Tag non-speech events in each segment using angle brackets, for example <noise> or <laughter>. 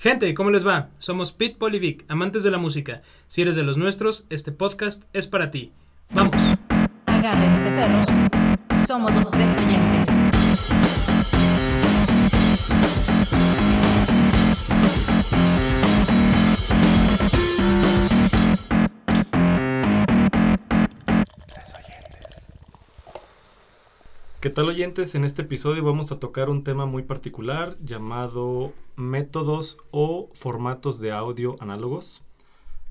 Gente, ¿cómo les va? Somos Pete Polivic, amantes de la música. Si eres de los nuestros, este podcast es para ti. ¡Vamos! Agárrense perros. Somos los tres oyentes. ¿Qué tal oyentes? En este episodio vamos a tocar un tema muy particular llamado métodos o formatos de audio análogos.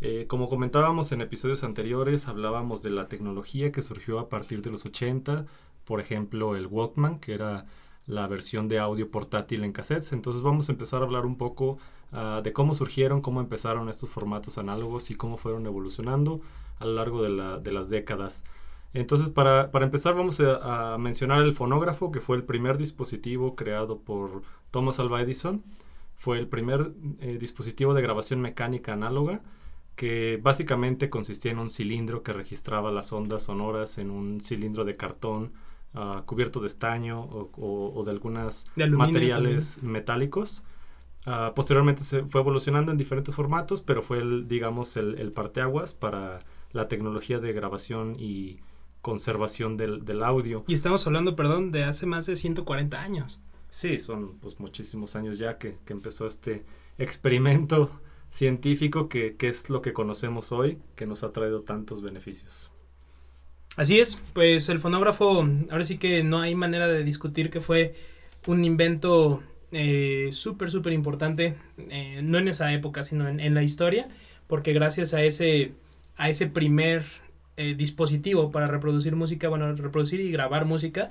Eh, como comentábamos en episodios anteriores, hablábamos de la tecnología que surgió a partir de los 80, por ejemplo el Walkman, que era la versión de audio portátil en cassettes. Entonces vamos a empezar a hablar un poco ah, de cómo surgieron, cómo empezaron estos formatos análogos y cómo fueron evolucionando a lo largo de, la- de las décadas. Entonces, para, para empezar, vamos a, a mencionar el fonógrafo, que fue el primer dispositivo creado por Thomas Alva Edison. Fue el primer eh, dispositivo de grabación mecánica análoga, que básicamente consistía en un cilindro que registraba las ondas sonoras en un cilindro de cartón ah, cubierto de estaño o, o- o de algunos materiales metálicos. Ah, posteriormente se fue evolucionando en diferentes formatos, pero fue, el, digamos, el, el parteaguas para la tecnología de grabación y conservación del, del audio. Y estamos hablando, perdón, de hace más de 140 años. Sí, son pues muchísimos años ya que, que empezó este experimento científico que, que es lo que conocemos hoy, que nos ha traído tantos beneficios. Así es, pues el fonógrafo, ahora sí que no hay manera de discutir que fue un invento eh, súper, súper importante, eh, no en esa época, sino en, en la historia, porque gracias a ese, a ese primer eh, dispositivo para reproducir música, bueno, reproducir y grabar música,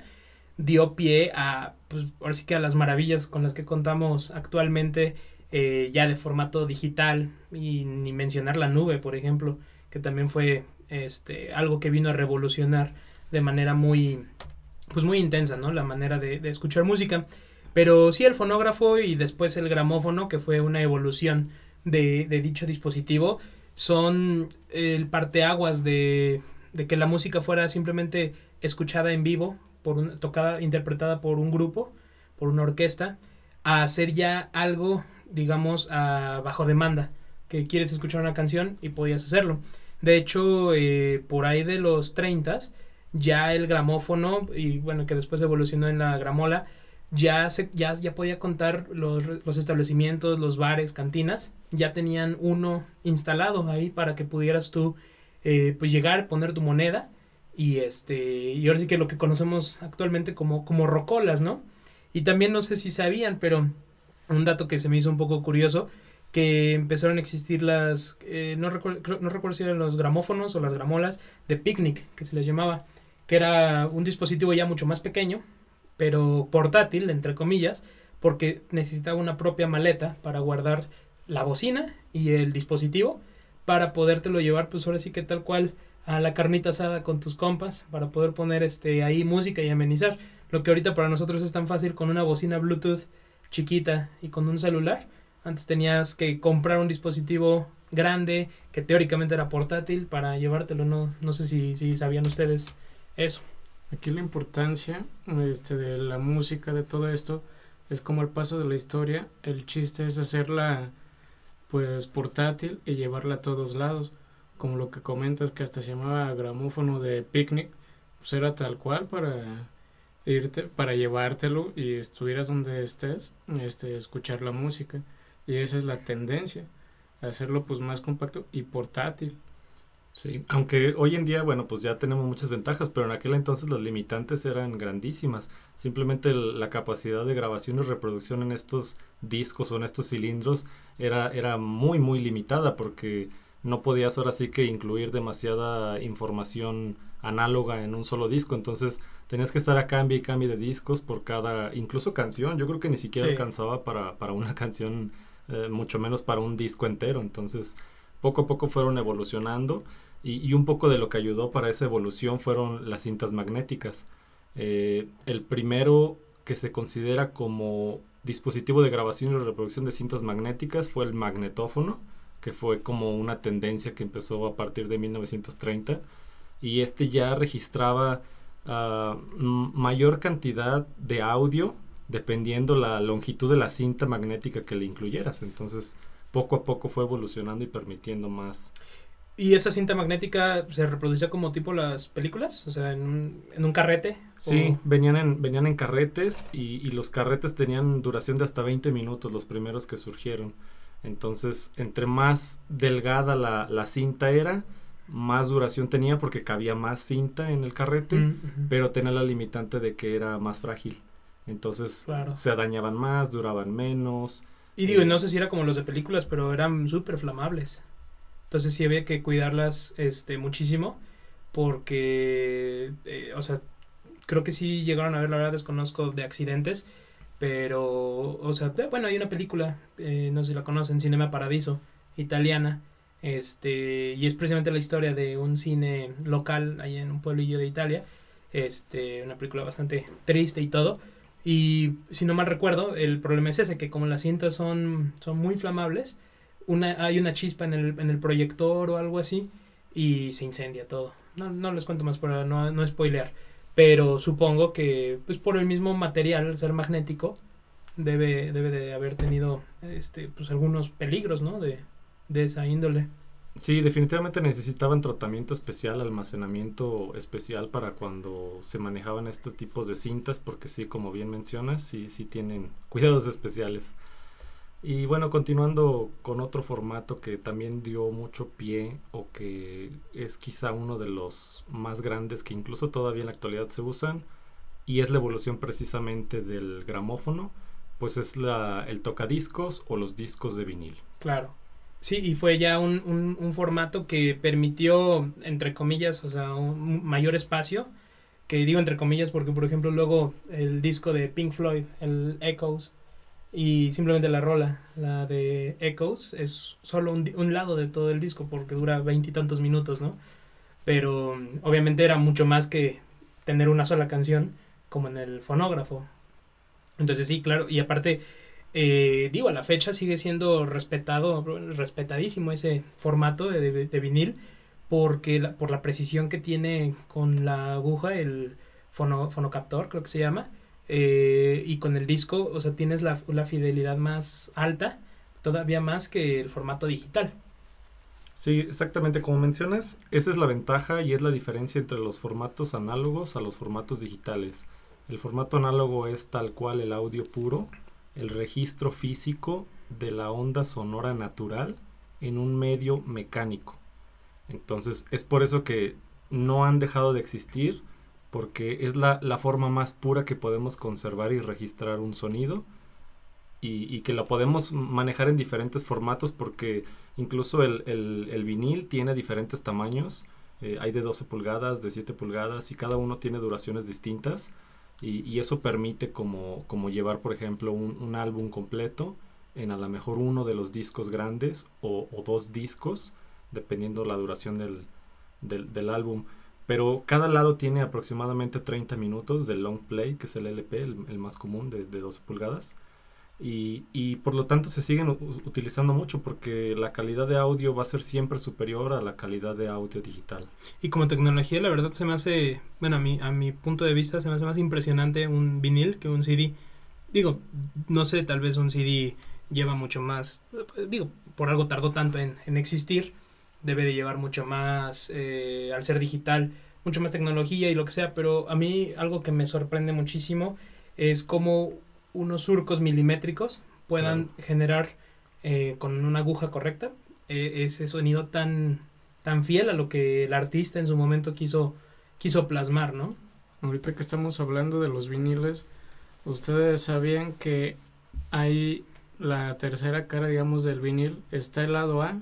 dio pie a, pues ahora sí que a las maravillas con las que contamos actualmente, eh, ya de formato digital, y ni mencionar la nube, por ejemplo, que también fue este, algo que vino a revolucionar de manera muy, pues muy intensa, ¿no? La manera de, escuchar música. Pero sí el fonógrafo y después el gramófono, que fue una evolución de dicho dispositivo, son el parteaguas de, de que la música fuera simplemente escuchada en vivo, por un, tocada, interpretada por un grupo, por una orquesta, a hacer ya algo, digamos, a bajo demanda, que quieres escuchar una canción y podías hacerlo. De hecho, eh, por ahí de los 30 ya el gramófono, y bueno, que después evolucionó en la gramola, ya, se, ya, ya podía contar los, los establecimientos, los bares, cantinas, ya tenían uno instalado ahí para que pudieras tú eh, pues llegar, poner tu moneda y este y ahora sí que lo que conocemos actualmente como, como rocolas, ¿no? Y también no sé si sabían, pero un dato que se me hizo un poco curioso, que empezaron a existir las, eh, no, recuerdo, no recuerdo si eran los gramófonos o las gramolas de picnic, que se les llamaba, que era un dispositivo ya mucho más pequeño, pero portátil, entre comillas, porque necesitaba una propia maleta para guardar la bocina y el dispositivo para podértelo llevar, pues ahora sí que tal cual a la carnita asada con tus compas, para poder poner este ahí música y amenizar. Lo que ahorita para nosotros es tan fácil con una bocina Bluetooth chiquita y con un celular. Antes tenías que comprar un dispositivo grande que teóricamente era portátil para llevártelo. No, no sé si, si sabían ustedes eso. Aquí la importancia este, de la música, de todo esto, es como el paso de la historia. El chiste es hacerla pues portátil y llevarla a todos lados. Como lo que comentas que hasta se llamaba gramófono de picnic, pues era tal cual para irte, para llevártelo y estuvieras donde estés, este, escuchar la música. Y esa es la tendencia, hacerlo pues más compacto y portátil. Sí, aunque hoy en día, bueno, pues ya tenemos muchas ventajas, pero en aquel entonces las limitantes eran grandísimas. Simplemente el- la capacidad de grabación y reproducción en estos discos o en estos cilindros era, era muy, muy limitada porque no podías ahora sí que incluir demasiada información análoga en un solo disco. Entonces tenías que estar a cambio y cambio de discos por cada, incluso canción. Yo creo que ni siquiera Sí. alcanzaba para, para una <laughs> canción, eh, mucho menos para un disco entero. Entonces poco a poco fueron evolucionando y, un poco de lo que ayudó para esa evolución fueron las cintas magnéticas. Eh, el primero que se considera como dispositivo de grabación y reproducción de cintas magnéticas fue el magnetófono, que fue como una tendencia que empezó a partir de 1930 y este ya registraba ah, mayor cantidad de audio dependiendo la longitud de la cinta magnética que le incluyeras. Entonces, poco a poco fue evolucionando y permitiendo más. ¿Y esa cinta magnética se reproducía como tipo las películas? O sea, en un, en un carrete. Sí, o- venían en, venían en carretes y, y los carretes tenían duración de hasta 20 minutos, los primeros que surgieron. Entonces, entre más delgada la, la cinta era, más duración tenía porque cabía más cinta en el carrete, Mm, pero tenía la limitante de que era más frágil. Entonces, Claro. se dañaban más, duraban menos. Y digo, no sé si era como los de películas, pero eran súper flamables. Entonces sí había que cuidarlas este, muchísimo porque, eh, o sea, creo que sí llegaron a ver, la verdad desconozco de accidentes, pero, o sea, bueno, hay una película, eh, no sé si la conocen, Cinema Paradiso, italiana, este, y es precisamente la historia de un cine local ahí en un pueblillo de Italia, este, una película bastante triste y todo, y si no mal recuerdo, el problema es ese, que como las cintas son, son muy flamables, una, hay una chispa en el, en el proyector o algo así y se incendia todo. No, no les cuento más para no, no spoilear, pero supongo que pues por el mismo material, al ser magnético, debe, debe de haber tenido este, pues algunos peligros, ¿no? De, de esa índole. Sí, definitivamente necesitaban tratamiento especial, almacenamiento especial para cuando se manejaban estos tipos de cintas, porque sí, como bien mencionas, sí, sí tienen cuidados especiales. Y bueno, continuando con otro formato que también dio mucho pie o que es quizá uno de los más grandes que incluso todavía en la actualidad se usan y es la evolución precisamente del gramófono, pues es la, el tocadiscos o los discos de vinil. Claro. Sí, y fue ya un, un, formato que permitió, entre comillas, o sea, un mayor espacio. Que digo entre comillas porque, por ejemplo, luego el disco de Pink Floyd, el Echoes, y simplemente la rola, la de Echoes, es solo un, un lado de todo el disco porque dura veintitantos minutos, ¿no? Pero mm, obviamente era mucho más que tener una sola canción como en el fonógrafo. Entonces sí, claro, y aparte eh, digo, a la fecha sigue siendo respetado, respetadísimo ese formato de, de- vinil porque por la precisión que tiene con la aguja, el fono, fonocaptor, creo que se llama, eh, y con el disco, o sea, tienes la, la fidelidad más alta, todavía más que el formato digital. Sí, exactamente como mencionas, esa es la ventaja y es la diferencia entre los formatos análogos a los formatos digitales. El formato análogo es tal cual el audio puro, el registro físico de la onda sonora natural en un medio mecánico. Entonces es por eso que no han dejado de existir, porque es la, la forma más pura que podemos conservar y registrar un sonido y, y que la podemos manejar en diferentes formatos porque incluso el, el- el vinil tiene diferentes tamaños. eh, hay de 12 pulgadas, de 7 pulgadas y cada uno tiene duraciones distintas. Y, y eso permite como, como llevar, por ejemplo, un, un álbum completo en a lo mejor uno de los discos grandes o, o dos discos, dependiendo la duración del, del, del álbum. Pero cada lado tiene aproximadamente 30 minutos del long play, que es el LP, el, el más común de, de 12 pulgadas. Y, y por lo tanto se siguen utilizando mucho porque la calidad de audio va a ser siempre superior a la calidad de audio digital. Y como tecnología, la verdad se me hace, bueno, a mi, a mi punto de vista se me hace más impresionante un vinil que un CD. Digo, no sé, tal vez un CD lleva mucho más, digo, por algo tardó tanto en, en existir, debe de llevar mucho más, eh, al ser digital, mucho más tecnología y lo que sea, pero a mí algo que me sorprende muchísimo es cómo unos surcos milimétricos puedan Claro. generar eh, con una aguja correcta eh, ese sonido tan tan fiel a lo que el artista en su momento quiso quiso plasmar, ¿no? Ahorita que estamos hablando de los viniles, ustedes sabían que hay la tercera cara, digamos, del vinil. Está el lado A,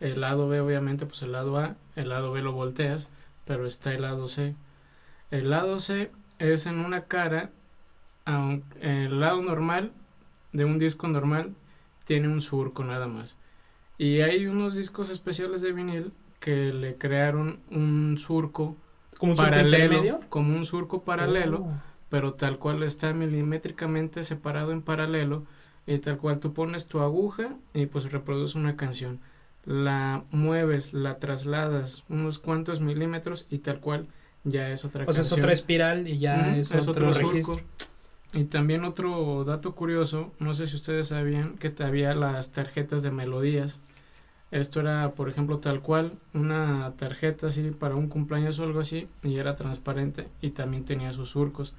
el lado B, obviamente, pues el lado A, el lado B lo volteas, pero está el lado C. El lado C es en una cara, el lado normal de un disco normal tiene un surco nada más. Y hay unos discos especiales de vinil que le crearon un surco Como un surco paralelo, como un surco paralelo, Oh. pero tal cual está milimétricamente separado en paralelo y tal cual tú pones tu aguja y pues reproduce una canción. La mueves, la trasladas unos cuantos milímetros y tal cual ya es otra O sea, es otra espiral y ya Ujú, es, es otro, otro registro. Y también otro dato curioso, no sé si ustedes sabían que había las tarjetas de melodías. Esto era, por ejemplo, tal cual, una tarjeta así para un cumpleaños o algo así, y era transparente y también tenía sus surcos.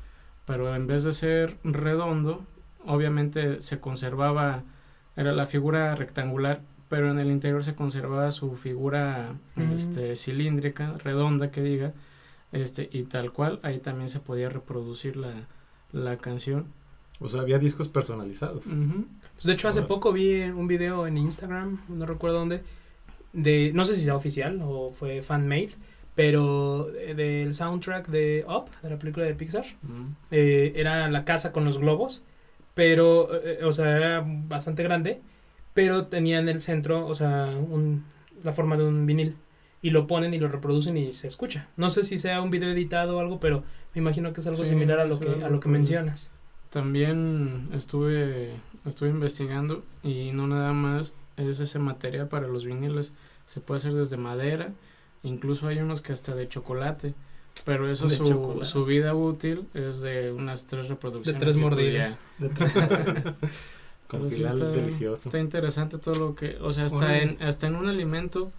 Pero en vez de ser redondo, obviamente se conservaba, era la figura rectangular, pero en el interior se conservaba su figura Mm. este, cilíndrica, redonda que diga, este, y tal cual, ahí también se podía reproducir la, la canción. O sea, había discos personalizados. Pues de hecho, hace poco vi un video en Instagram, no recuerdo dónde, de, no sé si sea oficial o fue fan-made, pero eh, del soundtrack de Up, de la película de Pixar. Mm. eh, era la casa con los globos, pero, eh, o sea, era bastante grande, pero tenía en el centro, o sea, un, la forma de un vinil. Y lo ponen y lo reproducen y se escucha. No sé si sea un video editado o algo, pero me imagino que es algo Sí, similar a lo que, a lo que mencionas. También estuve, estuve investigando y no nada más es ese material para los viniles, se puede hacer desde madera, incluso hay unos que hasta de chocolate, pero eso De su, su vida útil es de unas tres reproducciones. tres y pues mordidas. <laughs> Con sí final está- delicioso. Está interesante todo lo que, o sea, hasta en, hasta en un alimento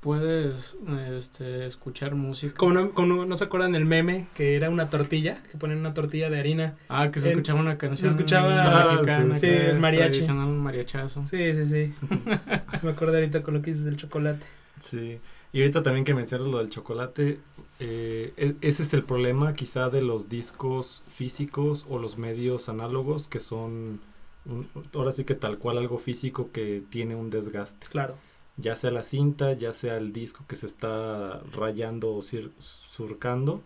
puedes este, escuchar música. Como no, como no se acuerdan el meme que era una tortilla, que ponen una tortilla de harina. Ah, que se en- escuchaba una canción escuchaba- mexicana, sí, el mariachi. tradicional, un mariachazo. Sí, sí, sí. <laughs> Me acuerdo ahorita con lo que dices del chocolate. Sí. Y ahorita también que mencionas lo del chocolate, eh, e- ese es el problema quizá de los discos físicos o los medios análogos que son, un- ahora sí que tal cual algo físico que tiene un desgaste. Claro. Ya sea la cinta, ya sea el disco que se está rayando o surcando,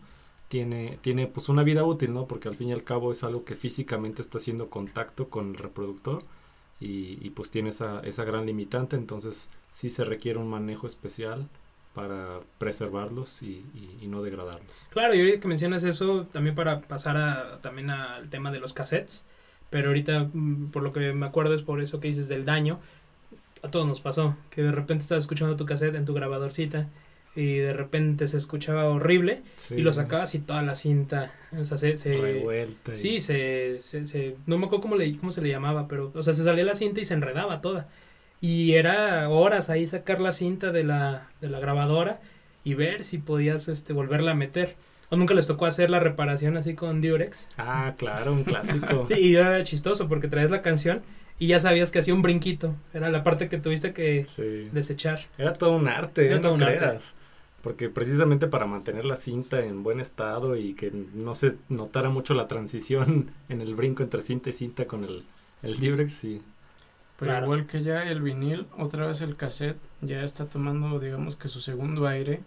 tiene, tiene pues una vida útil, ¿no? Porque al fin y al cabo es algo que físicamente está haciendo contacto con el reproductor y, y, pues tiene esa, esa gran limitante, entonces sí se requiere un manejo especial para preservarlos y, y- y no degradarlos. Claro, y ahorita que mencionas eso, también para pasar a, también al tema de los cassettes, pero ahorita, mm, por lo que me acuerdo, es por eso que dices del daño, a todos nos pasó, que de repente estás escuchando tu cassette en tu grabadorcita y de repente se escuchaba horrible y lo sacabas y toda la cinta, o sea, se... se revuelta. y- sí, se, se, se- No me acuerdo cómo, le, cómo se le llamaba, pero, o sea, se salía la cinta y se enredaba toda. Y era horas ahí sacar la cinta de la, de la grabadora y ver si podías este, volverla a meter. ¿O nunca les tocó hacer la reparación así con Durex? Ah, claro, un clásico. <laughs> Sí, y era chistoso porque traes la canción y ya sabías que hacía un brinquito. Era la parte que tuviste que Sí. desechar. Era todo un arte, Era no todo un arte. creas. Porque precisamente para mantener la cinta en buen estado y que no se notara mucho la transición <laughs> en el brinco entre cinta y cinta con el, el Durex, sí. Pero Claro. igual que ya el vinil, otra vez el cassette ya está tomando, digamos que su segundo aire.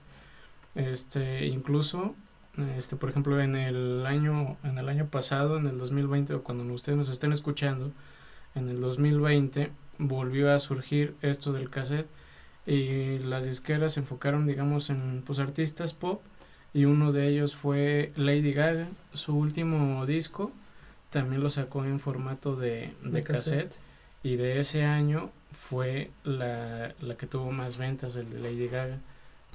Este, incluso, este, por ejemplo, en el año, en el año pasado, en el 2020, o cuando ustedes nos estén escuchando, en el 2020 volvió a surgir esto del cassette y las disqueras se enfocaron, digamos, en pues artistas pop y uno de ellos fue Lady Gaga. Su último disco también lo sacó en formato de, de De cassette. cassette y de ese año fue la, la que tuvo más ventas, el de Lady Gaga.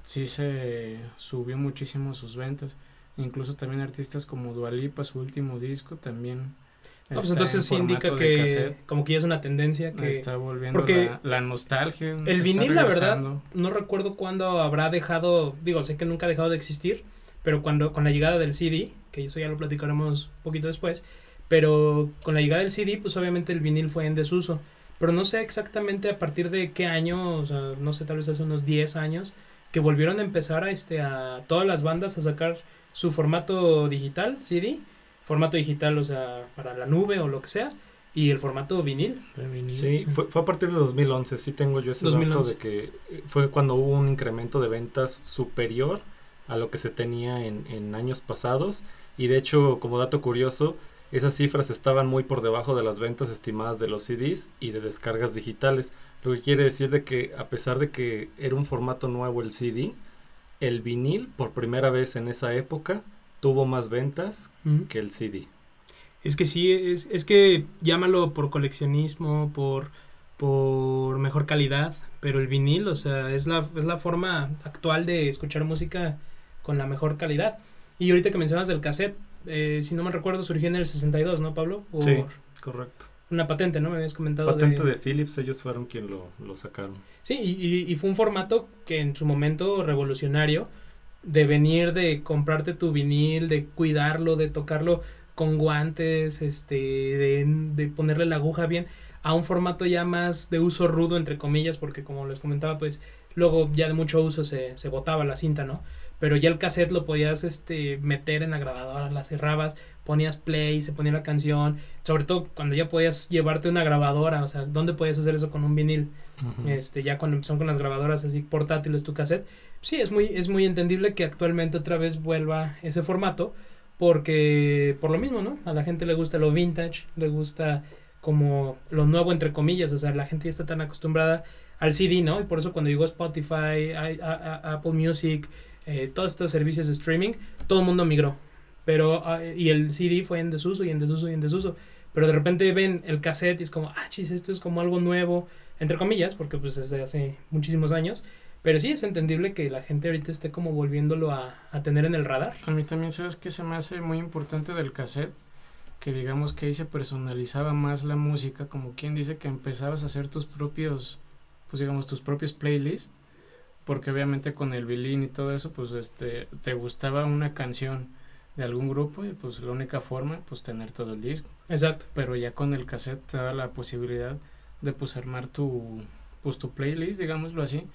Sí se subió muchísimo sus ventas. Incluso también artistas como Dua Lipa, su último disco también. No, pues entonces en sí indica que cassette. como que ya es una tendencia que... está volviendo porque la, la nostalgia. El vinil, la verdad, no recuerdo cuándo habrá dejado, digo, sé que nunca ha dejado de existir, pero cuando con la llegada del CD, que eso ya lo platicaremos un poquito después, pero con la llegada del CD, pues obviamente el vinil fue en desuso, pero no sé exactamente a partir de qué año, o sea, no sé, tal vez hace unos 10 años, que volvieron a empezar a, este, a todas las bandas a sacar su formato digital, CD, formato digital, o sea, para la nube o lo que sea, y el formato vinil. Sí, fue, fue a partir de 2011, sí tengo yo ese 2011. dato de que eh, fue cuando hubo un incremento de ventas superior a lo que se tenía en, en años pasados y de hecho, como dato curioso, esas cifras estaban muy por debajo de las ventas estimadas de los CDs y de descargas digitales, lo que quiere decir de que a pesar de que era un formato nuevo el CD, el vinil por primera vez en esa época tuvo más ventas que el CD. Es que sí, es, es que llámalo por coleccionismo, por, por mejor calidad, pero el vinil, o sea, es la, es la forma actual de escuchar música con la mejor calidad. Y ahorita que mencionas el cassette, eh, si no me recuerdo, surgió en el 62, ¿no, Pablo? Sí, correcto. Una patente, ¿no? Me habías comentado. Patente de Philips, ellos fueron quien lo, lo sacaron. Sí, y, y- y fue un formato que en su momento revolucionario, de venir de comprarte tu vinil, de cuidarlo, de tocarlo con guantes, este, de, de ponerle la aguja bien, a un formato ya más de uso rudo, entre comillas, porque como les comentaba, pues luego ya de mucho uso se, se botaba la cinta, ¿no? Pero ya el cassette lo podías este, meter en la grabadora, la cerrabas, ponías play, se ponía la canción, sobre todo cuando ya podías llevarte una grabadora, o sea, ¿dónde podías hacer eso con un vinil? Este ya cuando empezaron con las grabadoras así portátiles tu cassette. Sí es muy es muy entendible que actualmente otra vez vuelva ese formato porque por lo mismo no a la gente le gusta lo vintage le gusta como lo nuevo entre comillas o sea la gente ya está tan acostumbrada al CD no y por eso cuando llegó Spotify a- a- a- Apple Music eh, todos estos servicios de streaming todo el mundo migró pero ah, y el CD fue en desuso y en desuso y en desuso pero de repente ven el cassette y es como ah chis esto es como algo nuevo entre comillas, porque pues es de hace muchísimos años, pero sí es entendible que la gente ahorita esté como volviéndolo a, tener en el radar. A mí también, ¿sabes qué se me hace muy importante del cassette? Que digamos que ahí se personalizaba más la música, como quien dice que empezabas a hacer tus propios, pues digamos, tus propios playlists, porque obviamente con el violín y todo eso, pues este, te gustaba una canción de algún grupo y pues la única forma, pues tener todo el disco. Exacto. Pero ya con el cassette te da la posibilidad de pues armar tu, pues tu playlist, digámoslo así,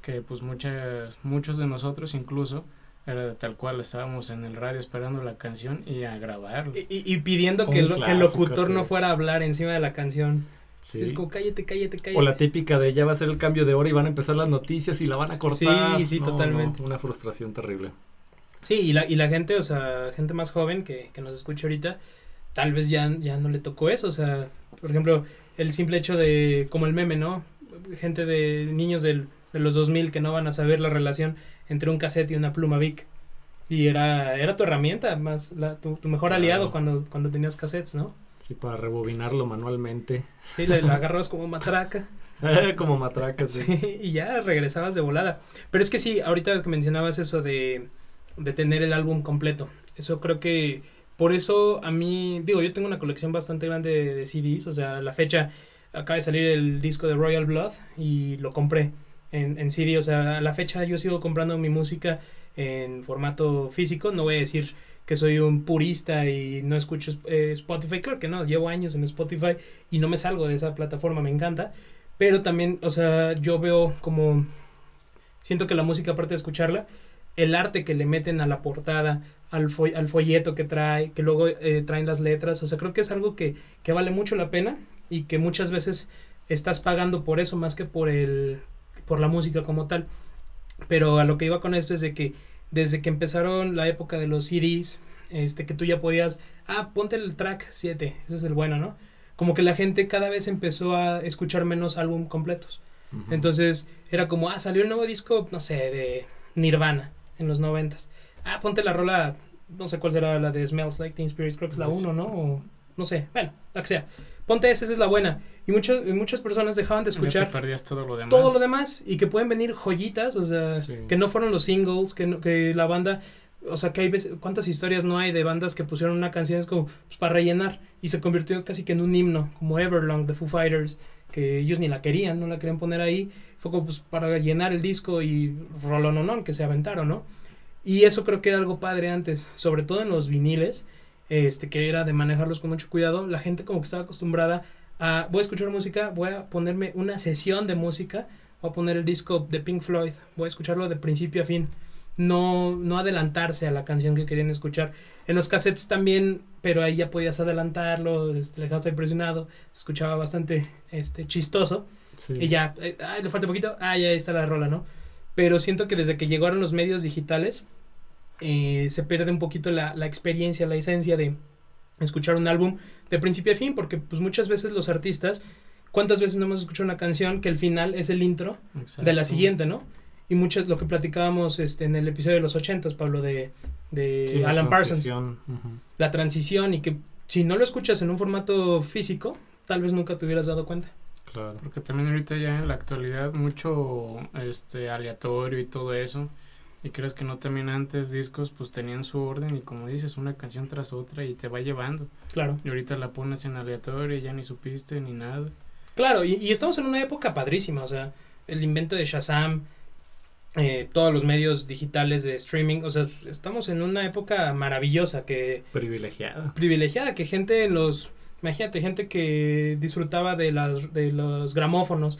que pues muchas, muchos de nosotros incluso era de tal cual estábamos en el radio esperando la canción y a grabarlo. Y, y- pidiendo que, el locutor sí. no fuera a hablar encima de la canción. Sí. Es como cállate, cállate, cállate. O la típica de ya va a ser el cambio de hora y van a empezar las noticias y la van a cortar. Sí, sí, No, totalmente. no, una frustración terrible. Sí, y la, y la gente, o sea, gente más joven que, que nos escucha ahorita, tal vez ya, ya no le tocó eso. O sea, por ejemplo, el simple hecho de, como el meme, ¿no? Gente de niños del, de los 2000 que no van a saber la relación entre un cassette y una pluma Vic. Y era, era tu herramienta, más la, tu, tu mejor Claro. aliado cuando, cuando tenías cassettes, ¿no? Sí, para rebobinarlo manualmente. Sí, la, la agarrabas como matraca. <laughs> Como matracas. sí. Sí, y ya regresabas de volada. Pero es que sí, ahorita que mencionabas eso de, de tener el álbum completo, eso creo que por eso a mí, digo, yo tengo una colección bastante grande de, CDs, o sea, la fecha acaba de salir el disco de Royal Blood y lo compré en, en CD, o sea, a la fecha yo sigo comprando mi música en formato físico, no voy a decir que soy un purista y no escucho eh, Spotify, claro que no, llevo años en Spotify y no me salgo de esa plataforma, me encanta, pero también, o sea, yo veo como. Siento que la música, aparte de escucharla, el arte que le meten a la portada, al, fo- al folleto que trae, que luego eh, traen las letras, o sea, creo que es algo que, que vale mucho la pena y que muchas veces estás pagando por eso más que por el por la música como tal. Pero a lo que iba con esto es de que desde que empezaron la época de los CDs, este que tú ya podías, ah, ponte el track 7, ese es el bueno, ¿no? Como que la gente cada vez empezó a escuchar menos álbum completos. Entonces era como, ah, salió el nuevo disco, no sé, de Nirvana en los noventas. Ah, ponte la rola, no sé cuál será la de Smells Like Teen Spirit, creo que es la Pues- 1, ¿no? O, no sé, bueno, la que sea. Ponte esa, esa es la buena. Y, muchas muchas personas dejaban de escuchar todo lo demás. todo lo demás y que pueden venir joyitas, o sea, Sí. que no fueron los singles, que, no- que la banda, o sea, que hay veces, cuántas historias no hay de bandas que pusieron una canción es como pues, para rellenar y se convirtió casi que en un himno, como Everlong de Foo Fighters, que ellos ni la querían, no la querían poner ahí, fue como pues para llenar el disco y rolononón que se aventaron, ¿no? Y eso creo que era algo padre antes, sobre todo en los viniles, este que era de manejarlos con mucho cuidado, la gente como que estaba acostumbrada a voy a escuchar música, voy a ponerme una sesión de música, voy a poner el disco de Pink Floyd, voy a escucharlo de principio a fin, no no adelantarse a la canción que querían escuchar. En los cassettes también, pero ahí ya podías adelantarlo, este, le dejabas ahí presionado, se escuchaba bastante este chistoso. Sí. Y ya, eh, ay, le falta poquito, ah, ya está la rola, ¿no? Pero siento que desde que llegaron los medios digitales, eh, se pierde un poquito la, la experiencia, la esencia de escuchar un álbum de principio a fin, porque pues muchas veces los artistas, ¿cuántas veces no hemos escuchado una canción que el final es el intro Exacto. de la siguiente, ¿no? Y muchas, lo que platicábamos este, en el episodio de los ochentas, Pablo, de, de Sí, la Alan Parsons, transición, ujú. la transición y que si no lo escuchas en un formato físico, tal vez nunca te hubieras dado cuenta. Claro. Porque también ahorita ya en la actualidad mucho este aleatorio y todo eso. Y crees que no también antes discos pues tenían su orden y como dices, una canción tras otra y te va llevando. Claro. Y ahorita la pones en aleatorio y ya ni supiste ni nada. Claro, y, y estamos en una época padrísima, o sea, el invento de Shazam, eh, todos los medios digitales de streaming, o sea, estamos en una época maravillosa que Privilegiada. privilegiada, que gente en los, imagínate, gente que disfrutaba de las de los gramófonos,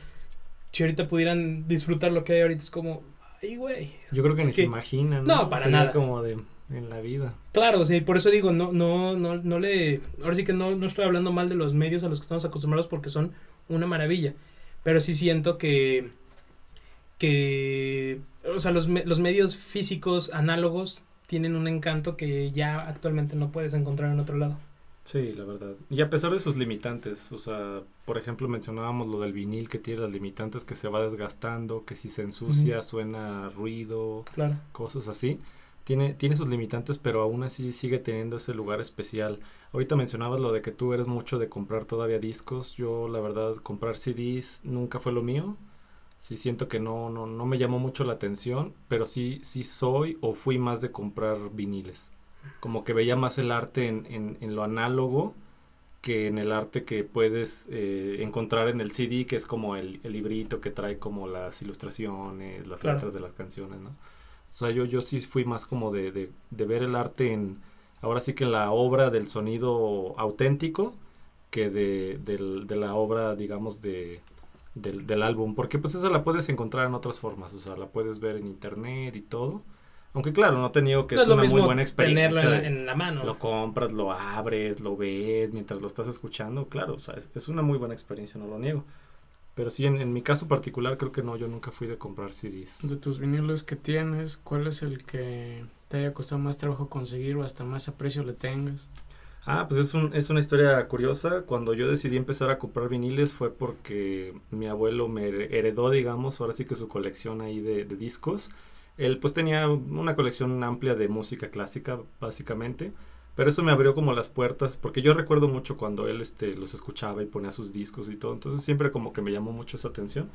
si ahorita pudieran disfrutar lo que hay ahorita es como, ay, güey. Yo creo que ni que- se imaginan. No, para Sería nada. como de en la vida. Claro, o sea, y por eso digo, no, no, no, no le, ahora sí que no, no estoy hablando mal de los medios a los que estamos acostumbrados porque son una maravilla, pero sí siento que, que, o sea, los, los medios físicos análogos tienen un encanto que ya actualmente no puedes encontrar en otro lado. Sí, la verdad. Y a pesar de sus limitantes, o sea, por ejemplo, mencionábamos lo del vinil que tiene las limitantes que se va desgastando, que si se ensucia suena ruido, Claro. cosas así. Tiene, tiene sus limitantes, pero aún así sigue teniendo ese lugar especial. Ahorita mencionabas lo de que tú eres mucho de comprar todavía discos. Yo, la verdad, comprar CDs nunca fue lo mío. Sí siento que no, no, no me llamó mucho la atención, pero sí, sí soy o fui más de comprar viniles. Como que veía más el arte en, en, en lo análogo que en el arte que puedes eh, encontrar en el CD, que es como el, el librito que trae como las ilustraciones, las Claro. letras de las canciones, ¿no? O sea, yo, yo sí fui más como de, de, de ver el arte en, ahora sí que en la obra del sonido auténtico, que de, de la obra, digamos, de, del, del álbum, porque pues esa la puedes encontrar en otras formas, o sea, la puedes ver en internet y todo. Aunque claro, no te niego que no es, es lo una mismo muy buena experiencia. tenerlo en la, de- en la mano. Lo compras, lo abres, lo ves mientras lo estás escuchando, claro, o sea, es, es una muy buena experiencia, no lo niego. Pero sí, en, en mi caso particular, creo que no, yo nunca fui de comprar CDs. De tus vinilos que tienes, ¿cuál es el que te haya costado más trabajo conseguir o hasta más aprecio le tengas? Ah, pues es, un, es una historia curiosa. Cuando yo decidí empezar a comprar viniles fue porque mi abuelo me heredó, digamos, ahora sí que su colección ahí de, de discos. Él pues tenía una colección amplia de música clásica, básicamente. Pero eso me abrió como las puertas, porque yo recuerdo mucho cuando él este, los escuchaba y ponía sus discos y todo. Entonces siempre como que me llamó mucho esa atención.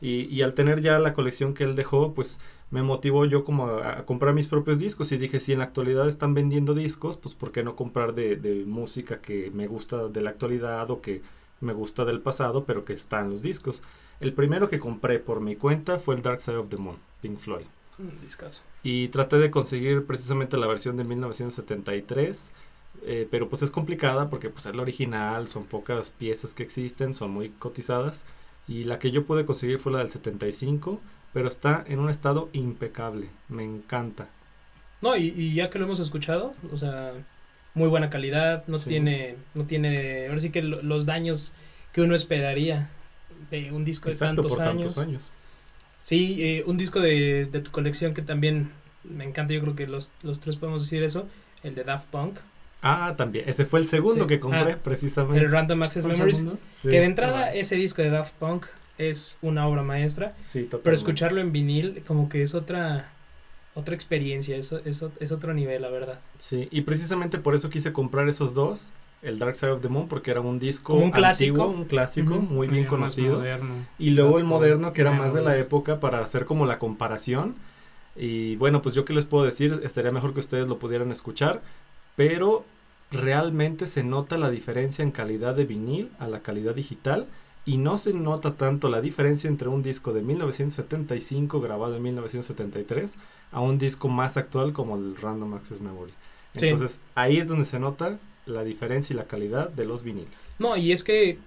Y, y al tener ya la colección que él dejó, pues me motivó yo como a, a comprar mis propios discos y dije, si en la actualidad están vendiendo discos, pues ¿por qué no comprar de, de música que me gusta de la actualidad o que me gusta del pasado, pero que está en los discos? El primero que compré por mi cuenta fue el Dark Side of the Moon, Pink Floyd. Un discazo. Y traté de conseguir precisamente la versión de 1973, eh, pero pues es complicada porque pues es la original, son pocas piezas que existen, son muy cotizadas. Y la que yo pude conseguir fue la del 75, pero está en un estado impecable, me encanta. No, y, y ya que lo hemos escuchado, o sea, muy buena calidad, no Sí. tiene, no tiene, ahora sí que lo- los daños que uno esperaría de un disco de Exacto, tantos por años. tantos años. Sí, eh, un disco de, de tu colección que también me encanta, yo creo que los, los tres podemos decir eso, el de Daft Punk, Ah, también, ese fue el segundo Sí. que compré, Ah, precisamente. el Random Access ¿Cuál Memories? Sí, que de entrada ah, ese disco de Daft Punk es una obra maestra, sí, pero totalmente. escucharlo en vinil como que es otra otra experiencia, es, es, es otro nivel, la verdad. Sí, y precisamente por eso quise comprar esos dos, el Dark Side of the Moon, porque era un disco un clásico. antiguo, un clásico, muy bien conocido. moderno. Y luego el moderno, que era más de la época, para hacer como la comparación. Y bueno, pues yo qué les puedo decir, estaría mejor que ustedes lo pudieran escuchar, pero realmente se nota la diferencia en calidad de vinil a la calidad digital y no se nota tanto la diferencia entre un disco de 1975 grabado en 1973 a un disco más actual como el Random Access Memory. Sí. Entonces ahí es donde se nota la diferencia y la calidad de los viniles. No, y es que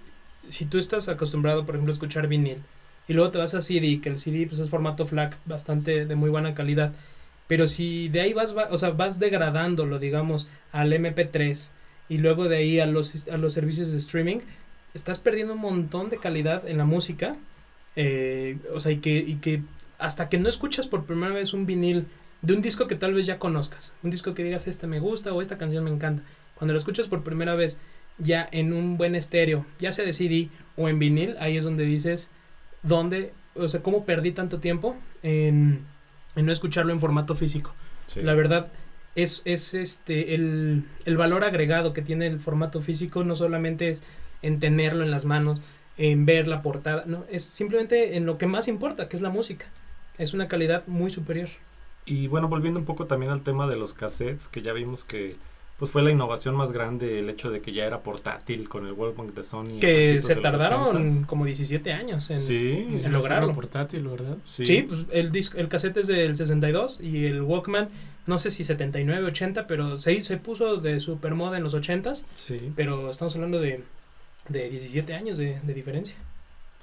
si tú estás acostumbrado, por ejemplo, a escuchar vinil y luego te vas a CD, que el CD pues es formato FLAC bastante de muy buena calidad, pero si de ahí vas, va- o sea, vas degradándolo, digamos, al MP3 y luego de ahí a los, a los servicios de streaming, estás perdiendo un montón de calidad en la música, eh, o sea, y que, y que hasta que no escuchas por primera vez un vinil de un disco que tal vez ya conozcas, un disco que digas este me gusta o esta canción me encanta, cuando lo escuchas por primera vez ya en un buen estéreo, ya sea de o en vinil, ahí es donde dices dónde, o sea, cómo perdí tanto tiempo en, en no escucharlo en formato físico. La verdad es, es este el, el valor agregado que tiene el formato físico no solamente es en tenerlo en las manos, en ver la portada, no, es simplemente en lo que más importa, que es la música. Es una calidad muy superior. Y bueno, volviendo un poco también al tema de los cassettes, que ya vimos que pues fue la innovación más grande el hecho de que ya era portátil con el Walkman de Sony. Que se tardaron 80s. como 17 años en, Sí, en hacerlo lograrlo. portátil, ¿verdad? sí. Sí, pues el, disco, el cassette es del 62 y el Walkman, no sé si 79, 80, pero se, se puso de super moda en los 80s, Sí, pero estamos hablando de, de 17 años de, de diferencia.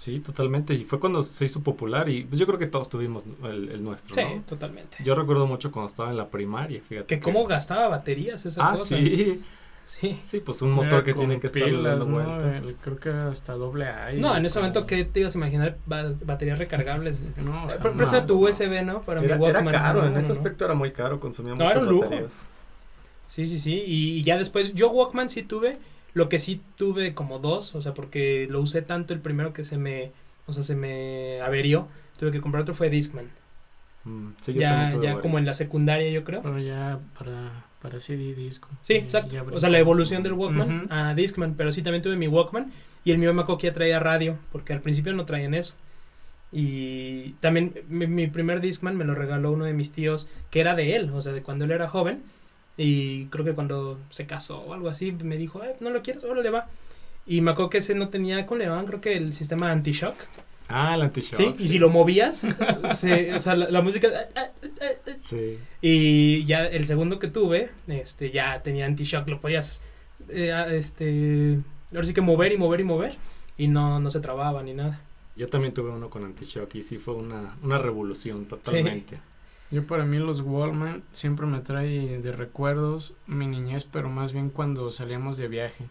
Sí, totalmente. Y fue cuando se hizo popular y pues yo creo que todos tuvimos el, el nuestro, Sí, ¿no? totalmente. Yo recuerdo mucho cuando estaba en la primaria, fíjate. Que cómo gastaba baterías esa Ah, cosa. sí. Sí. Sí, pues un motor Era que tiene que estar pilas, dando ¿no? El- creo que era hasta doble A. No, en ese como- momento, ¿qué te ibas a imaginar? Ba- baterías recargables. <laughs> No, Eh, jamás, tu no. USB, ¿no? Para Era, mi era Walkman. caro, No, en ese no. aspecto era muy caro, consumía No, muchas era un lujo. baterías. Sí, sí, sí. Y, y ya después, yo Walkman sí tuve, lo que sí tuve como dos, o sea, porque lo usé tanto el primero que se me, o sea, se me averió. Tuve que comprar otro, fue Discman. Mm, sí, yo ya ya como en la secundaria, yo creo. Pero ya para, para CD disco. Sí, Y exacto. O sea, la evolución del Walkman a Discman, pero sí también tuve mi Walkman y el mío me acuerdo que ya traía radio, porque al principio no traían eso. Y también mi, mi primer Discman me lo regaló uno de mis tíos, que era de él, o sea, de cuando él era joven. Y creo que cuando se casó o algo así, me dijo, "Ay, ¿no lo quieres? Órale, va. Y me acuerdo que ese no tenía, ¿cómo le llamaban? Creo que el sistema anti-shock. Ah, el anti Sí, y si lo movías, <laughs> se- o sea, la, la música... ah, ah, ah, ah, Sí. y ya el segundo que tuve, este, ya tenía anti-shock, lo podías, eh, este, ahora sí que mover y mover y mover, y no, no se trababa ni nada. Yo también tuve uno con anti-shock y sí fue una, una revolución totalmente. Yo para mí los Wallman siempre me trae de recuerdos mi niñez, pero más bien cuando salíamos de viaje.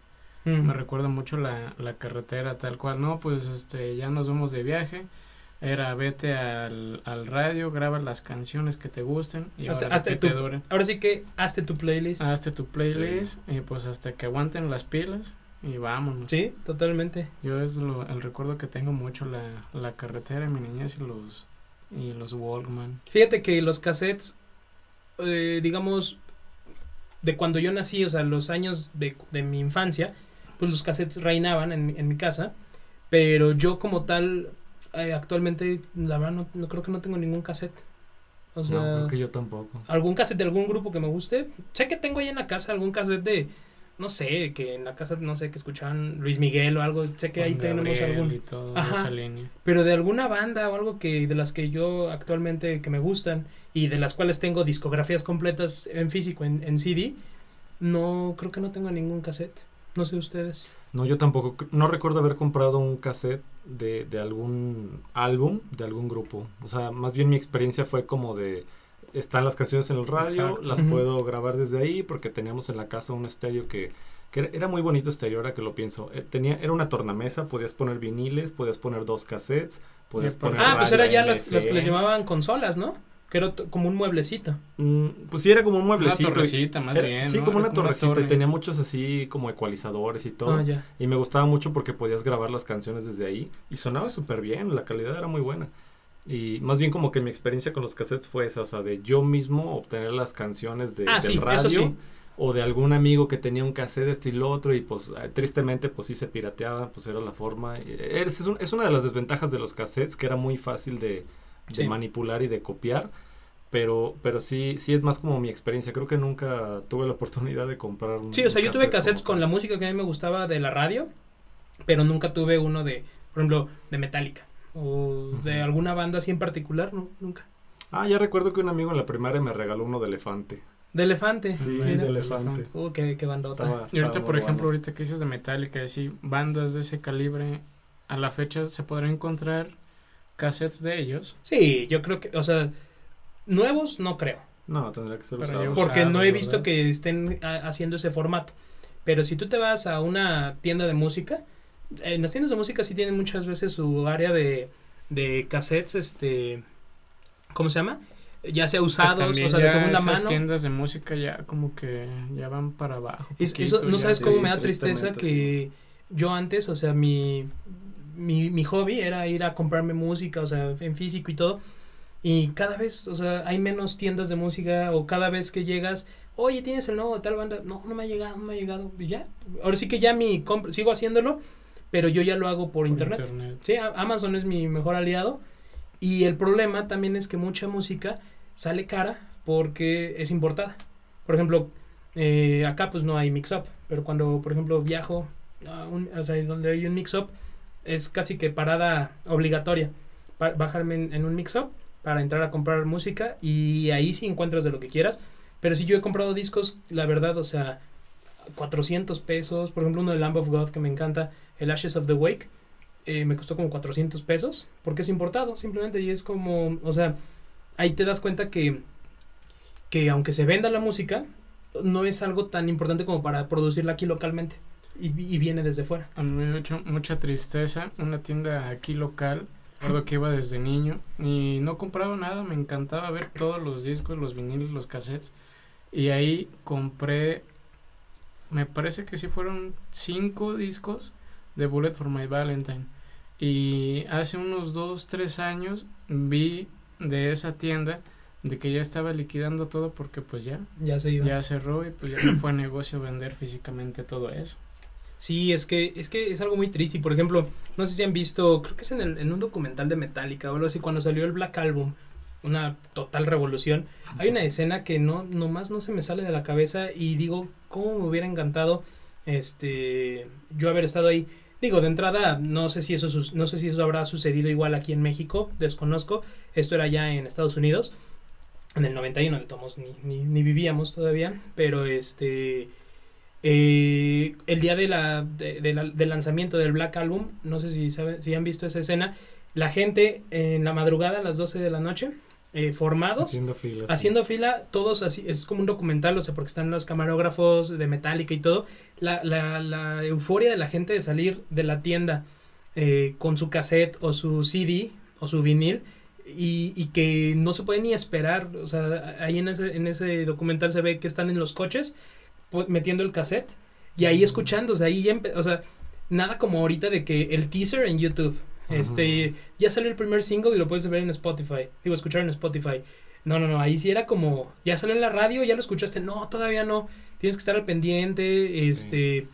Mm. Me recuerda mucho la, la carretera tal cual, no, pues este ya nos vamos de viaje. Era vete al, al radio, graba las canciones que te gusten y Hasta- órale, hasta que tu- te duren. Ahora sí que hazte tu playlist. Hazte tu playlist y pues hasta que aguanten las pilas y vámonos. Sí, totalmente. Yo es lo, el recuerdo que tengo mucho la, la carretera mi niñez y los y los Walkman. Fíjate que los cassettes, eh, digamos, de cuando yo nací, o sea, los años de, de mi infancia, pues los cassettes reinaban en, mi- en mi casa, pero yo como tal, eh, actualmente, la verdad, no, no creo que no tengo ningún cassette. O sea, no, creo que yo tampoco. algún cassette de algún grupo que me guste. Sé que tengo ahí en la casa algún cassette de, no sé, que en la casa, no sé, que escuchaban Luis Miguel o algo. Sé que ahí tenemos algún. y todo Ajá. esa línea. Pero de alguna banda o algo que de las que yo actualmente que me gustan y de las cuales tengo discografías completas en físico, en, en CD, no creo que no tengo ningún cassette. No sé ustedes. No, yo tampoco. No recuerdo haber comprado un cassette de, de algún álbum, de algún grupo. O sea, más bien mi experiencia fue como de... Están las canciones en el radio, Exacto. las puedo grabar desde ahí porque teníamos en la casa un estéreo que, que era, era muy bonito estéreo ahora que lo pienso. Eh, tenía, era una tornamesa, podías poner viniles, podías poner dos cassettes, podías poner... Ah, pues era ya las, las que les llamaban consolas, ¿no? Que era como un mueblecito. Mm, pues sí, era como un Una mueblecito. y- torrecita más era- bien. Sí, ¿no? como Era una torrecita y torre. tenía muchos así como ecualizadores y todo. Ah, ya. Y me gustaba mucho porque podías grabar las canciones desde ahí y sonaba súper bien, la calidad era muy buena. Y más bien como que mi experiencia con los cassettes fue esa, o sea, de yo mismo obtener las canciones de, Ah, del sí, eso radio sí. o de algún amigo que tenía un cassette de este y lo otro y pues eh, tristemente pues sí se pirateaba, pues era la forma. Eh, Es, es, un- es una de las desventajas de los cassettes que era muy fácil de, manipular y de copiar. Pero, pero sí, sí es más como mi experiencia. Creo que nunca tuve la oportunidad de comprar un Sí, o sea, yo tuve cassette cassettes con la música que a mí me gustaba de la radio, pero nunca tuve uno de, por ejemplo, de Metallica o de alguna banda así en particular, no, nunca. Ah, ya recuerdo que un amigo en la primaria me regaló uno de elefante. De Elefante. Sí, mira. de elefante. Uh, qué, qué bandota. Estaba- Y ahorita, por ejemplo, bueno. ahorita que dices de Metallica, sí, bandas de ese calibre, a la fecha se podrá encontrar cassettes de ellos. Sí, yo creo que, o sea, nuevos no creo, No, tendría que ser Pero usado. ya porque no he Usados, visto ¿verdad? que estén ah, haciendo ese formato. Pero si tú te vas a una tienda de música, en las tiendas de música sí tienen muchas veces su área de, de cassettes, este, ¿cómo se llama? Ya sea usados, o sea, de segunda esas mano. tiendas de música ya como que ya van para abajo. Es- poquito, eso, no sabes sí, cómo sí, me da tristeza que yo antes, o sea, mi, mi, mi hobby era ir a comprarme música, o sea, en físico y todo. Y cada vez, o sea, hay menos tiendas de música o cada vez que llegas, oye, ¿tienes el nuevo de tal banda? No, no me ha llegado, no me ha llegado. Y ya, ahora sí que ya mi compra, sigo haciéndolo, pero yo ya lo hago por, por internet. Sí, a- Amazon es mi mejor aliado. Y el problema también es que mucha música sale cara porque es importada. Por ejemplo, eh, acá pues no hay mix-up, pero cuando, por ejemplo, viajo a un, o sea, donde hay un mix-up, es casi que parada obligatoria. Pa- bajarme en, en un mix-up para entrar a comprar música y ahí sí encuentras de lo que quieras. Pero si yo he comprado discos, la verdad, o sea, 400 pesos. Por ejemplo, uno de Lamb of God que me encanta, el Ashes of the Wake, eh, me costó como 400 pesos porque es importado simplemente y es como, o sea, ahí te das cuenta que, que aunque se venda la música, no es algo tan importante como para producirla aquí localmente y, viene desde fuera. A mí me dio mucha tristeza una tienda aquí local. Recuerdo que iba desde niño y no compraba nada, me encantaba ver todos los discos, los vinilos, los cassettes. Y ahí compré, me parece que sí fueron cinco discos de Bullet for My Valentine. Y hace unos dos, tres años vi de esa tienda de que ya estaba liquidando todo porque pues ya, Ya se iba. ya cerró y pues ya no fue negocio vender físicamente todo eso. Sí, es que, es que es algo muy triste. Y por ejemplo, no sé si han visto, creo que es en, el- en un documental de Metallica o algo así, cuando salió el Black Album, una total revolución. Hay una escena que no, nomás no se me sale de la cabeza y digo, ¿cómo me hubiera encantado este yo haber estado ahí? Digo, de entrada, no sé si eso no sé si eso habrá sucedido igual aquí en México, desconozco. Esto era ya en Estados Unidos. En el 91 de tomos ni, ni, ni vivíamos todavía, pero este eh, el día de la, de- de la- del lanzamiento del Black Album, no sé si saben, si han visto esa escena, la gente en la madrugada a las 12 de la noche, eh, formados, Haciendo filas. haciendo fila, todos así, es como un documental, o sea, porque están los camarógrafos de Metallica y todo, la, la, la euforia de la gente de salir de la tienda eh, con su cassette o su CD o su vinil y, y que no se puede ni esperar, o sea, ahí en ese, en ese documental se ve que están en los coches pu- metiendo el cassette y ahí escuchando, o sea, ahí ya o sea, nada como ahorita de que el teaser en YouTube, este, ya salió el primer single y lo puedes ver en Spotify, digo, escuchar en Spotify. No, no, no, ahí sí era como, ya salió en la radio, ya lo escuchaste, no, todavía no, tienes que estar al pendiente, este,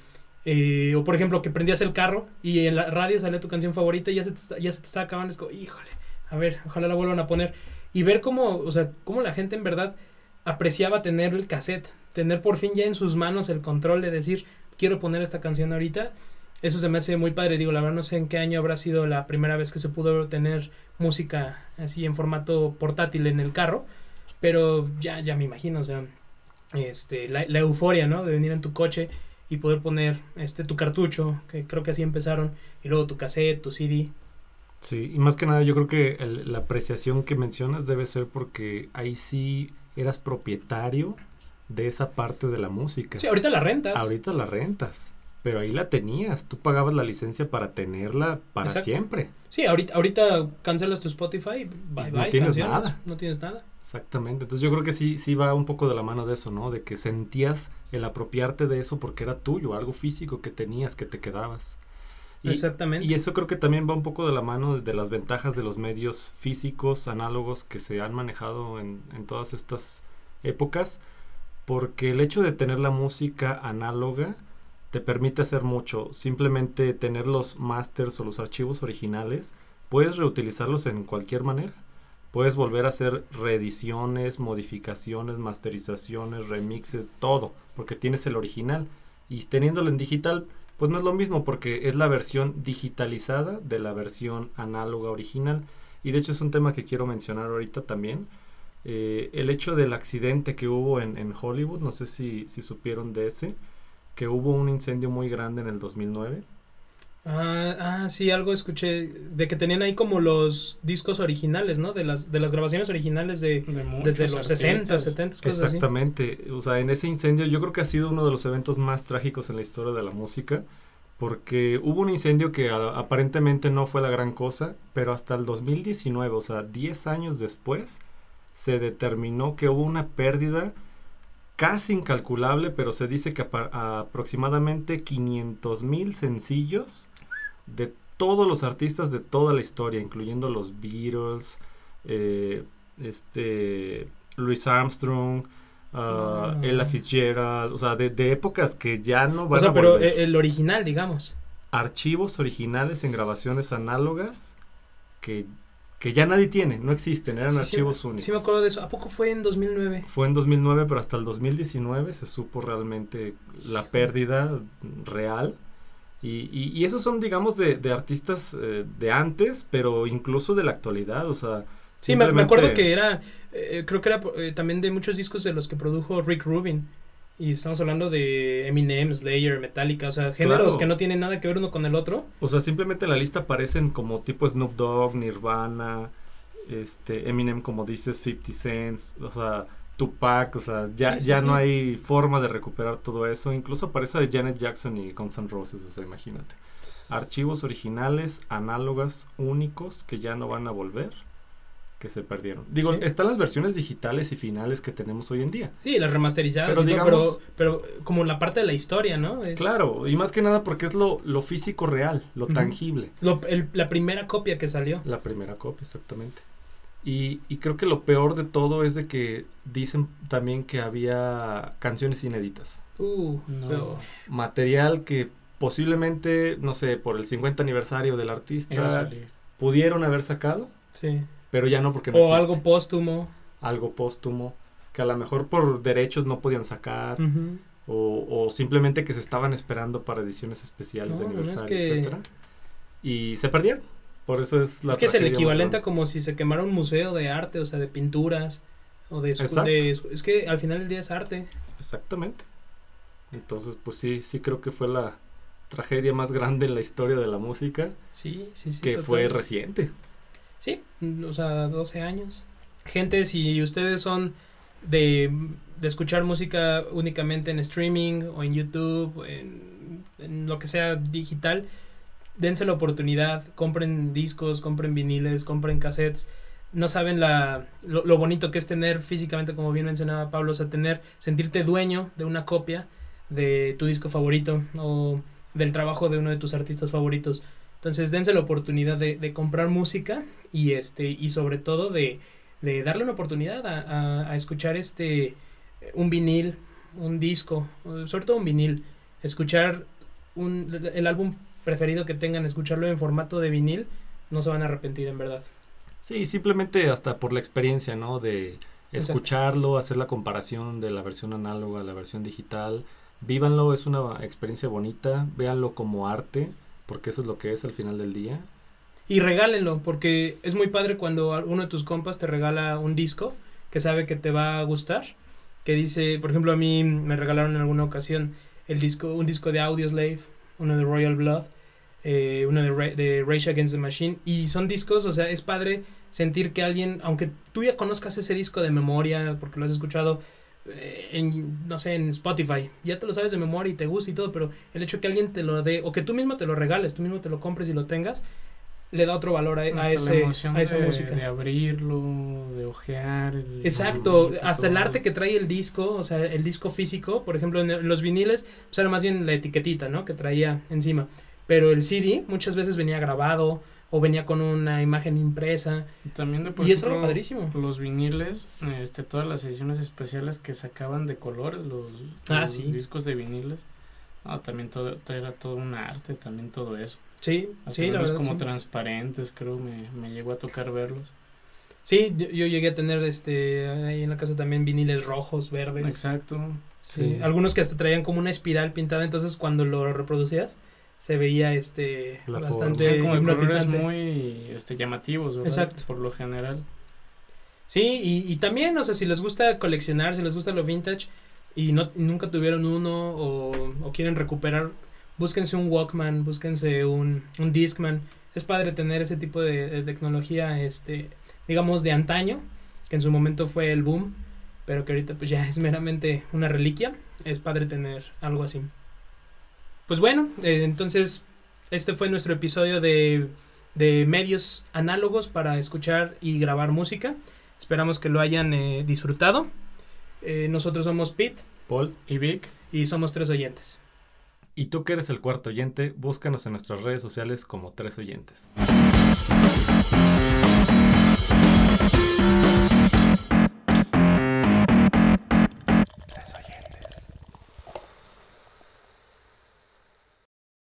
eh, o por ejemplo, que prendías el carro y en la radio salía tu canción favorita y ya se te, está- ya se te estaba acabando, es como, híjole, a ver, ojalá la vuelvan a poner. Y ver cómo, o sea, cómo la gente en verdad apreciaba tener el cassette, tener por fin ya en sus manos el control de decir, quiero poner esta canción ahorita. Eso se me hace muy padre, digo, la verdad no sé en qué año habrá sido la primera vez que se pudo tener música así en formato portátil en el carro, pero ya, ya me imagino, o sea, este, la, la euforia, ¿no? De venir en tu coche y poder poner este tu cartucho, que creo que así empezaron, y luego tu cassette, tu CD. Sí, y más que nada yo creo que el- la apreciación que mencionas debe ser porque ahí sí eras propietario de esa parte de la música. Sí, ahorita la rentas. Ahorita la rentas, pero ahí la tenías, tú pagabas la licencia para tenerla para Exacto. siempre. Sí, ahorita, ahorita cancelas tu Spotify, bye, Y no bye, tienes nada. No tienes nada. Exactamente, entonces yo creo que sí, sí va un poco de la mano de eso, ¿no? De que sentías el apropiarte de eso porque era tuyo, algo físico que tenías, que te quedabas. Y, Exactamente. y eso creo que también va un poco de la mano de las ventajas de los medios físicos, análogos que se han manejado en, en todas estas épocas, porque el hecho de tener la música análoga te permite hacer mucho. Simplemente tener los masters o los archivos originales, puedes reutilizarlos en cualquier manera. Puedes volver a hacer reediciones, modificaciones, masterizaciones, remixes, todo, porque tienes el original. Y teniéndolo en digital, pues no es lo mismo porque es la versión digitalizada de la versión análoga original. Y de hecho es un tema que quiero mencionar ahorita también. Eh, el hecho del accidente que hubo en, en Hollywood, no sé si, si supieron de ese, que hubo un incendio muy grande en el 2009. Ah, ah, sí, algo escuché de que tenían ahí como los discos originales, ¿no? De las, de las grabaciones originales de De desde los 60, artistas. 70, cosas así. Exactamente, o sea, en ese incendio yo creo que ha sido uno de los eventos más trágicos en la historia de la música, porque hubo un incendio que a- aparentemente no fue la gran cosa, pero hasta el 2019, o sea, 10 años después, se determinó que hubo una pérdida casi incalculable, pero se dice que aproximadamente 500 mil sencillos de todos los artistas de toda la historia, incluyendo los Beatles, eh, este, Louis Armstrong, ah, Ah. Ella Fitzgerald, o sea, de, de épocas que ya no O van sea, a pero volver. e- el original, digamos. Archivos originales en grabaciones análogas que que ya nadie tiene, no existen, eran Sí, sí, archivos únicos. Sí me acuerdo de eso. ¿A poco fue en 2009? Fue en 2009, pero hasta el 2019 se supo realmente la pérdida real. Y, y, y esos son, digamos, de, de artistas eh, de antes, pero incluso de la actualidad, o sea... Sí, me, me acuerdo que era, eh, creo que era eh, también de muchos discos de los que produjo Rick Rubin. Y estamos hablando de Eminem, Slayer, Metallica, o sea, géneros Claro. que no tienen nada que ver uno con el otro. O sea, simplemente en la lista aparecen como tipo Snoop Dogg, Nirvana, este, Eminem, como dices, 50 Cents, o sea, Tupac, o sea, ya, Sí, sí, ya sí. no hay forma de recuperar todo eso. Incluso aparece de Janet Jackson y Guns N' Roses, o sea, imagínate. Archivos originales, análogas, únicos, que ya no van a volver, que se perdieron. Digo, Sí. están las versiones digitales y finales que tenemos hoy en día. Sí, las remasterizadas, Pero y todo, pero, digamos- pero, como la parte de la historia, ¿no? Es Claro, y más que nada porque es lo, lo físico real, lo tangible. lo- el- la primera copia que salió. La primera copia, exactamente. Y, y creo que lo peor de todo es de que dicen también que había canciones inéditas. Uh, No. Material que posiblemente, no sé, por el 50 aniversario del artista pudieron haber sacado, sí. Pero ya no porque no o existe. algo póstumo. Algo póstumo, que a lo mejor por derechos no podían sacar, o, o simplemente que se estaban esperando para ediciones especiales de No, no, es aniversario, que- etcétera. Y se perdieron. Por eso es la es que es el equivalente a como si se quemara un museo de arte, o sea, de pinturas. O de, de Es que al final del día es arte. Exactamente. Entonces, pues sí, sí creo que fue la tragedia más grande en la historia de la música, Sí, sí, sí. que total. fue reciente. Sí, mm, o sea, 12 años. Gente, si ustedes son de, de escuchar música únicamente en streaming o en YouTube, en, en lo que sea digital, dense la oportunidad, compren discos, compren viniles, compren cassettes. No saben la, lo, lo bonito que es tener físicamente, como bien mencionaba Pablo, o sea, tener, sentirte dueño de una copia de tu disco favorito o del trabajo de uno de tus artistas favoritos. Entonces dense la oportunidad de, de comprar música y este y sobre todo de, de darle una oportunidad a, a- a escuchar este un vinil, un disco, sobre todo un vinil, escuchar un, el álbum preferido que tengan, escucharlo en formato de vinil, no se van a arrepentir en verdad. Sí, simplemente hasta por la experiencia, ¿no? De Exacto. escucharlo, hacer la comparación de la versión análoga a la versión digital. Vívanlo, es una experiencia bonita, véanlo como arte, porque eso es lo que es al final del día. Y regálenlo, porque es muy padre cuando uno de tus compas te regala un disco que sabe que te va a gustar. Que dice, por ejemplo, a mí me regalaron en alguna ocasión el disco, un disco de Audioslave, uno de Royal Blood, eh, uno de, de Rage Against the Machine. Y son discos, o sea, es padre sentir que alguien, aunque tú ya conozcas ese disco de memoria, porque lo has escuchado en, no sé, en Spotify, ya te lo sabes de memoria y te gusta y todo, pero el hecho que alguien te lo dé, o que tú mismo te lo regales, tú mismo te lo compres y lo tengas, le da otro valor a, a ese, a esa de, música. de abrirlo, de ojear. el Exacto, hasta el arte que trae el disco, o sea, el disco físico, por ejemplo, en, en los viniles, pues era más bien la etiquetita, ¿no? Que traía encima. Pero el CD muchas veces venía grabado o venía con una imagen impresa. Y También de, por y es algo ejemplo, padrísimo. los viniles, este, todas las ediciones especiales que sacaban de colores, los, Ah, los sí. discos de viniles. Ah, también todo, era todo un arte, también todo eso. Sí, Hasta sí, la verdad. como sí. transparentes, creo, me, me llegó a tocar verlos. Sí, yo, yo llegué a tener este ahí en la casa también viniles rojos, verdes. Exacto. Sí, Sí. Algunos que hasta traían como una espiral pintada, entonces cuando lo reproducías se veía este La bastante como colores muy este, llamativos, ¿verdad? Exacto. Por lo general. Sí, y, y también, o sea, si les gusta coleccionar, si les gusta lo vintage y no nunca tuvieron uno o, o quieren recuperar, búsquense un Walkman, búsquense un, un Discman. Es padre tener ese tipo de, de tecnología, este, digamos, de antaño, que en su momento fue el boom, pero que ahorita pues ya es meramente una reliquia. Es padre tener algo así. Pues bueno, eh, entonces este fue nuestro episodio de, de medios análogos para escuchar y grabar música. Esperamos que lo hayan eh, disfrutado. Eh, nosotros somos Pete Paul, Y Vic, y somos tres oyentes. y tú que eres el cuarto oyente, búscanos en nuestras redes sociales como tres oyentes.